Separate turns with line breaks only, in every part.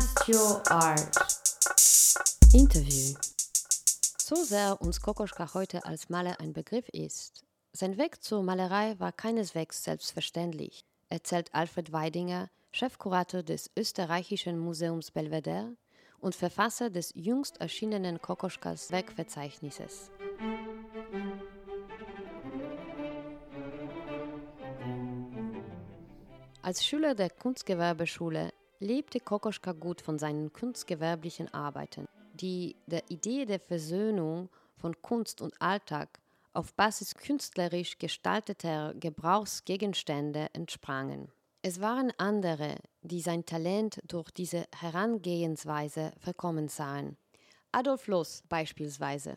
Trust Your Art.
Interview. So sehr uns Kokoschka heute als Maler ein Begriff ist, sein Weg zur Malerei war keineswegs selbstverständlich, erzählt Alfred Weidinger, Chefkurator des österreichischen Museums Belvedere und Verfasser des jüngst erschienenen Kokoschkas Werkverzeichnisses. Als Schüler der Kunstgewerbeschule lebte Kokoschka gut von seinen kunstgewerblichen Arbeiten, die der Idee der Versöhnung von Kunst und Alltag auf Basis künstlerisch gestalteter Gebrauchsgegenstände entsprangen. Es waren andere, die sein Talent durch diese Herangehensweise verkommen sahen. Adolf Loos beispielsweise.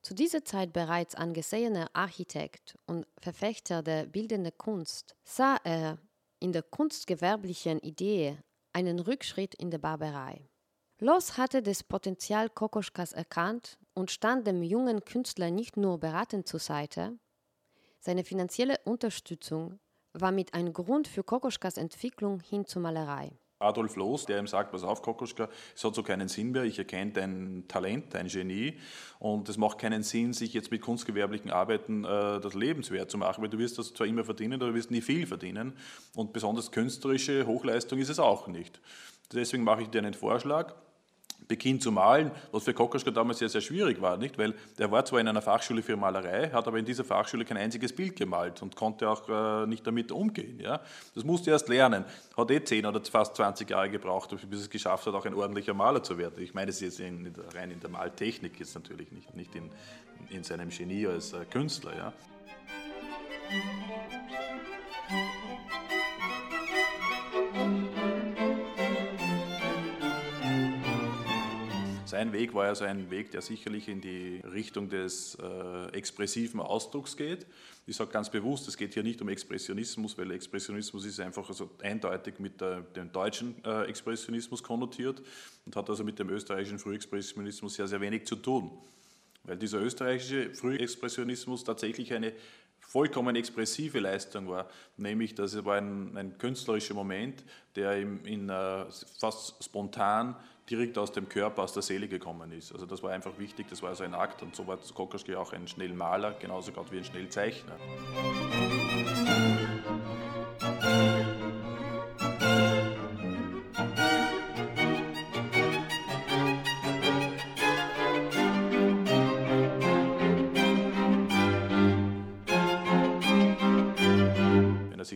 Zu dieser Zeit bereits angesehener Architekt und Verfechter der bildenden Kunst, sah er in der kunstgewerblichen Idee einen Rückschritt in der Barbarei. Loos hatte das Potenzial Kokoschkas erkannt und stand dem jungen Künstler nicht nur beratend zur Seite, seine finanzielle Unterstützung war mit ein Grund für Kokoschkas Entwicklung hin zur Malerei.
Adolf Loos, der ihm sagt, pass auf, Kokoschka, es hat so keinen Sinn mehr, ich erkenne dein Talent, dein Genie und es macht keinen Sinn, sich jetzt mit kunstgewerblichen Arbeiten äh, das lebenswert zu machen, weil du wirst das zwar immer verdienen, aber du wirst nie viel verdienen und besonders künstlerische Hochleistung ist es auch nicht. Deswegen mache ich dir einen Vorschlag, beginnt zu malen, was für Kokoschka damals sehr, sehr schwierig war, nicht? weil der war zwar in einer Fachschule für Malerei, hat aber in dieser Fachschule kein einziges Bild gemalt und konnte auch äh, nicht damit umgehen. Ja? Das musste er erst lernen. Hat eh 10 oder fast 20 Jahre gebraucht, bis es geschafft hat, auch ein ordentlicher Maler zu werden. Ich meine es jetzt in, rein in der Maltechnik jetzt natürlich, nicht, nicht in, in seinem Genie als äh, Künstler. Ja? Sein Weg war also ein Weg, der sicherlich in die Richtung des äh, expressiven Ausdrucks geht. Ich sage ganz bewusst, es geht hier nicht um Expressionismus, weil Expressionismus ist einfach also eindeutig mit der, dem deutschen äh, Expressionismus konnotiert und hat also mit dem österreichischen Frühexpressionismus sehr, sehr wenig zu tun. Weil dieser österreichische Frühexpressionismus tatsächlich eine vollkommen expressive Leistung war, nämlich dass es war ein, ein künstlerischer Moment, der in, in uh, fast spontan direkt aus dem Körper, aus der Seele gekommen ist. Also das war einfach wichtig, das war also ein Akt und so war Kokoschki auch ein Schnellmaler, genauso gut wie ein Schnellzeichner.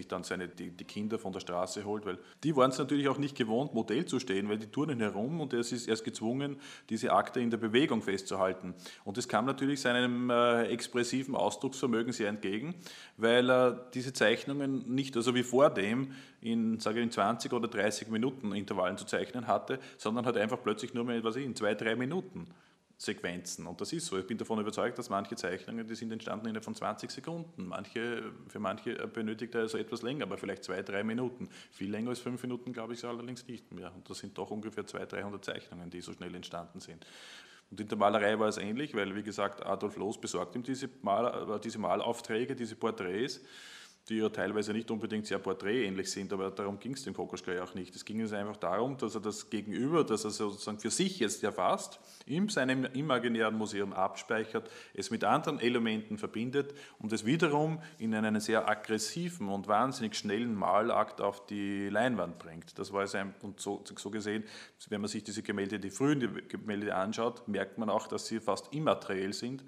Dann seine, die, die, Kinder von der Straße holt, weil die waren es natürlich auch nicht gewohnt, Modell zu stehen, weil die turnen herum und er ist erst gezwungen, diese Akte in der Bewegung festzuhalten. Und das kam natürlich seinem äh, expressiven Ausdrucksvermögen sehr entgegen, weil er diese Zeichnungen nicht, also wie vor dem, in, sage ich, in 20 oder 30 Minuten Intervallen zu zeichnen hatte, sondern hat einfach plötzlich nur mehr, was ich, in zwei, drei Minuten Sequenzen. Und das ist so. Ich bin davon überzeugt, dass manche Zeichnungen, die sind entstanden innerhalb von 20 Sekunden. Manche, für manche benötigt er also etwas länger, aber vielleicht zwei, drei Minuten. Viel länger als fünf Minuten, glaube ich, allerdings nicht mehr. Und das sind doch ungefähr 200, 300 Zeichnungen, die so schnell entstanden sind. Und in der Malerei war es ähnlich, weil, wie gesagt, Adolf Loos besorgt ihm diese, Mal, diese Malaufträge, diese Porträts die ja teilweise nicht unbedingt sehr porträtähnlich sind, aber darum ging es dem Kokoschka ja auch nicht. Es ging es einfach darum, dass er das Gegenüber, das er sozusagen für sich jetzt erfasst, in seinem imaginären Museum abspeichert, es mit anderen Elementen verbindet und es wiederum in einen sehr aggressiven und wahnsinnig schnellen Malakt auf die Leinwand bringt. Das war es ein, und so, so gesehen, wenn man sich diese Gemälde, die frühen Gemälde anschaut, merkt man auch, dass sie fast immateriell sind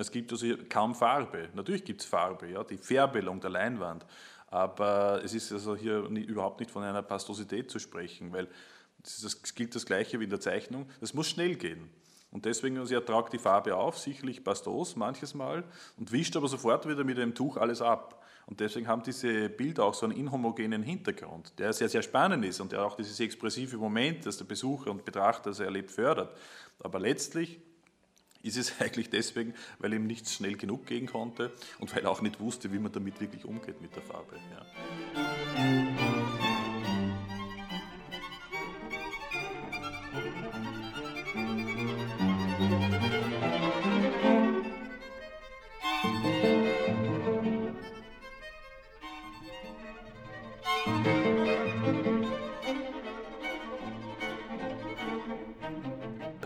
es gibt also kaum Farbe. Natürlich gibt es Farbe, ja, die Färbelung der Leinwand. Aber es ist also hier nie, überhaupt nicht von einer Pastosität zu sprechen, weil es gilt das Gleiche wie in der Zeichnung. Das muss schnell gehen. Und deswegen, also er tragt die Farbe auf, sicherlich pastos manches Mal, und wischt aber sofort wieder mit dem Tuch alles ab. Und deswegen haben diese Bilder auch so einen inhomogenen Hintergrund, der sehr, sehr spannend ist und der auch dieses expressive Moment, das der Besucher und Betrachter sehr erlebt, fördert. Aber letztlich ist es eigentlich deswegen, weil ihm nichts schnell genug gehen konnte und weil er auch nicht wusste, wie man damit wirklich umgeht mit der Farbe. Ja.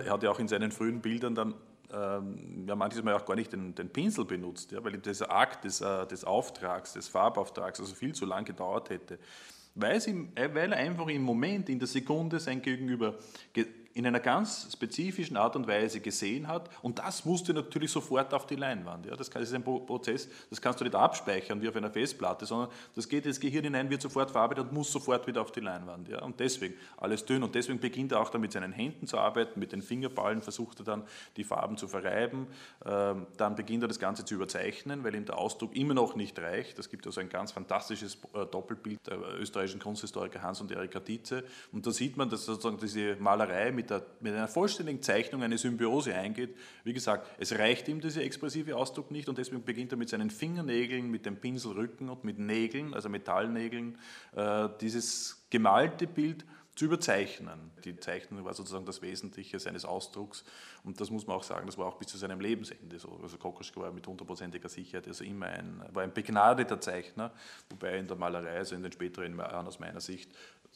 er hat ja auch in seinen frühen Bildern dann ähm, ja, manches Mal auch gar nicht den, den Pinsel benutzt, ja, weil dieser Akt des, äh, des Auftrags, des Farbauftrags, also viel zu lang gedauert hätte. Weil, sie, weil er einfach im Moment, in der Sekunde sein Gegenüber in einer ganz spezifischen Art und Weise gesehen hat. Und das musste natürlich sofort auf die Leinwand. Ja, das ist ein Prozess, das kannst du nicht abspeichern wie auf einer Festplatte, sondern das geht ins Gehirn hinein, wird sofort verarbeitet und muss sofort wieder auf die Leinwand. Ja, und deswegen alles dünn. Und deswegen beginnt er auch dann mit seinen Händen zu arbeiten, mit den Fingerballen versucht er dann die Farben zu verreiben. Ähm, dann beginnt er das Ganze zu überzeichnen, weil ihm der Ausdruck immer noch nicht reicht. Es gibt also ein ganz fantastisches äh, Doppelbild der österreichischen Kunsthistoriker Hans und Erika Dietze. Und da sieht man, dass sozusagen diese Malerei mit mit, der, mit einer vollständigen Zeichnung eine Symbiose eingeht. Wie gesagt, es reicht ihm dieser expressive Ausdruck nicht und deswegen beginnt er mit seinen Fingernägeln, mit dem Pinselrücken und mit Nägeln, also Metallnägeln, äh, dieses gemalte Bild zu überzeichnen. Die Zeichnung war sozusagen das Wesentliche seines Ausdrucks und das muss man auch sagen, das war auch bis zu seinem Lebensende so. Also Kokoschka war mit hundertprozentiger Sicherheit also immer ein, war ein begnadeter Zeichner, wobei in der Malerei, also in den späteren Jahren aus meiner Sicht,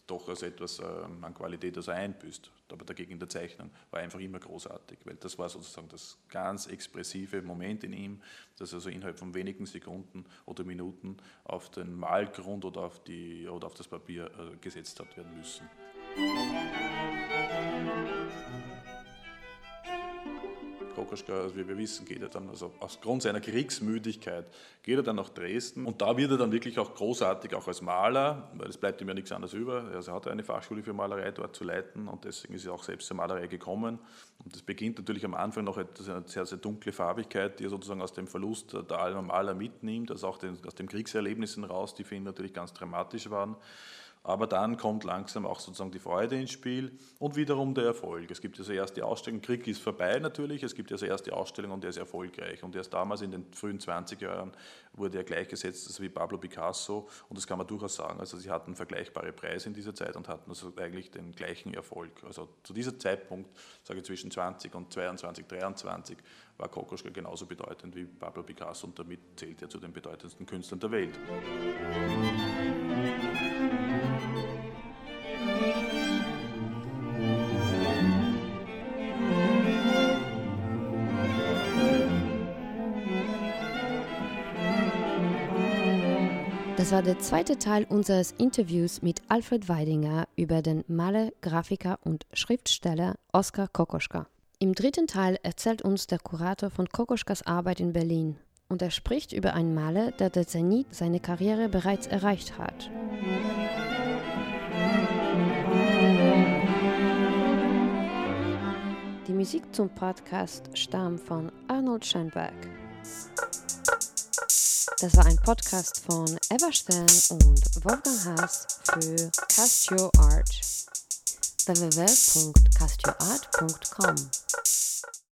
doch als etwas ähm, an Qualität also einbüßt. Aber dagegen in der Zeichnung war einfach immer großartig, weil das war sozusagen das ganz expressive Moment in ihm, das also innerhalb von wenigen Sekunden oder Minuten auf den Malgrund oder auf, die, oder auf das Papier äh, gesetzt hat werden müssen. Kokoschka, also wie wir wissen, geht er dann, also aufgrund seiner Kriegsmüdigkeit, geht er dann nach Dresden und da wird er dann wirklich auch großartig, auch als Maler, weil es bleibt ihm ja nichts anderes über. Also er hat eine Fachschule für Malerei dort zu leiten und deswegen ist er auch selbst zur Malerei gekommen. Und das beginnt natürlich am Anfang noch eine sehr, sehr dunkle Farbigkeit, die er sozusagen aus dem Verlust der Alma Maler mitnimmt, also auch den, aus den Kriegserlebnissen raus, die für ihn natürlich ganz dramatisch waren. Aber dann kommt langsam auch sozusagen die Freude ins Spiel und wiederum der Erfolg. Es gibt also erst die Ausstellung, Krieg ist vorbei natürlich, es gibt also erst die Ausstellung und der ist erfolgreich. Und erst damals in den frühen 20er Jahren wurde er gleichgesetzt also wie Pablo Picasso und das kann man durchaus sagen. Also sie hatten vergleichbare Preise in dieser Zeit und hatten also eigentlich den gleichen Erfolg. Also zu diesem Zeitpunkt, sage ich zwischen 20 und 22, 23, war Kokoschka genauso bedeutend wie Pablo Picasso und damit zählt er zu den bedeutendsten Künstlern der Welt.
Das war der zweite Teil unseres Interviews mit Alfred Weidinger über den Maler, Grafiker und Schriftsteller Oskar Kokoschka. Im dritten Teil erzählt uns der Kurator von Kokoschkas Arbeit in Berlin und er spricht über einen Maler, der der Zenit seine Karriere bereits erreicht hat. Die Musik zum Podcast stammt von Arnold Schönberg. Das war ein Podcast von Eva Stern und Wolfgang Haas für Castio Art www.castioart.com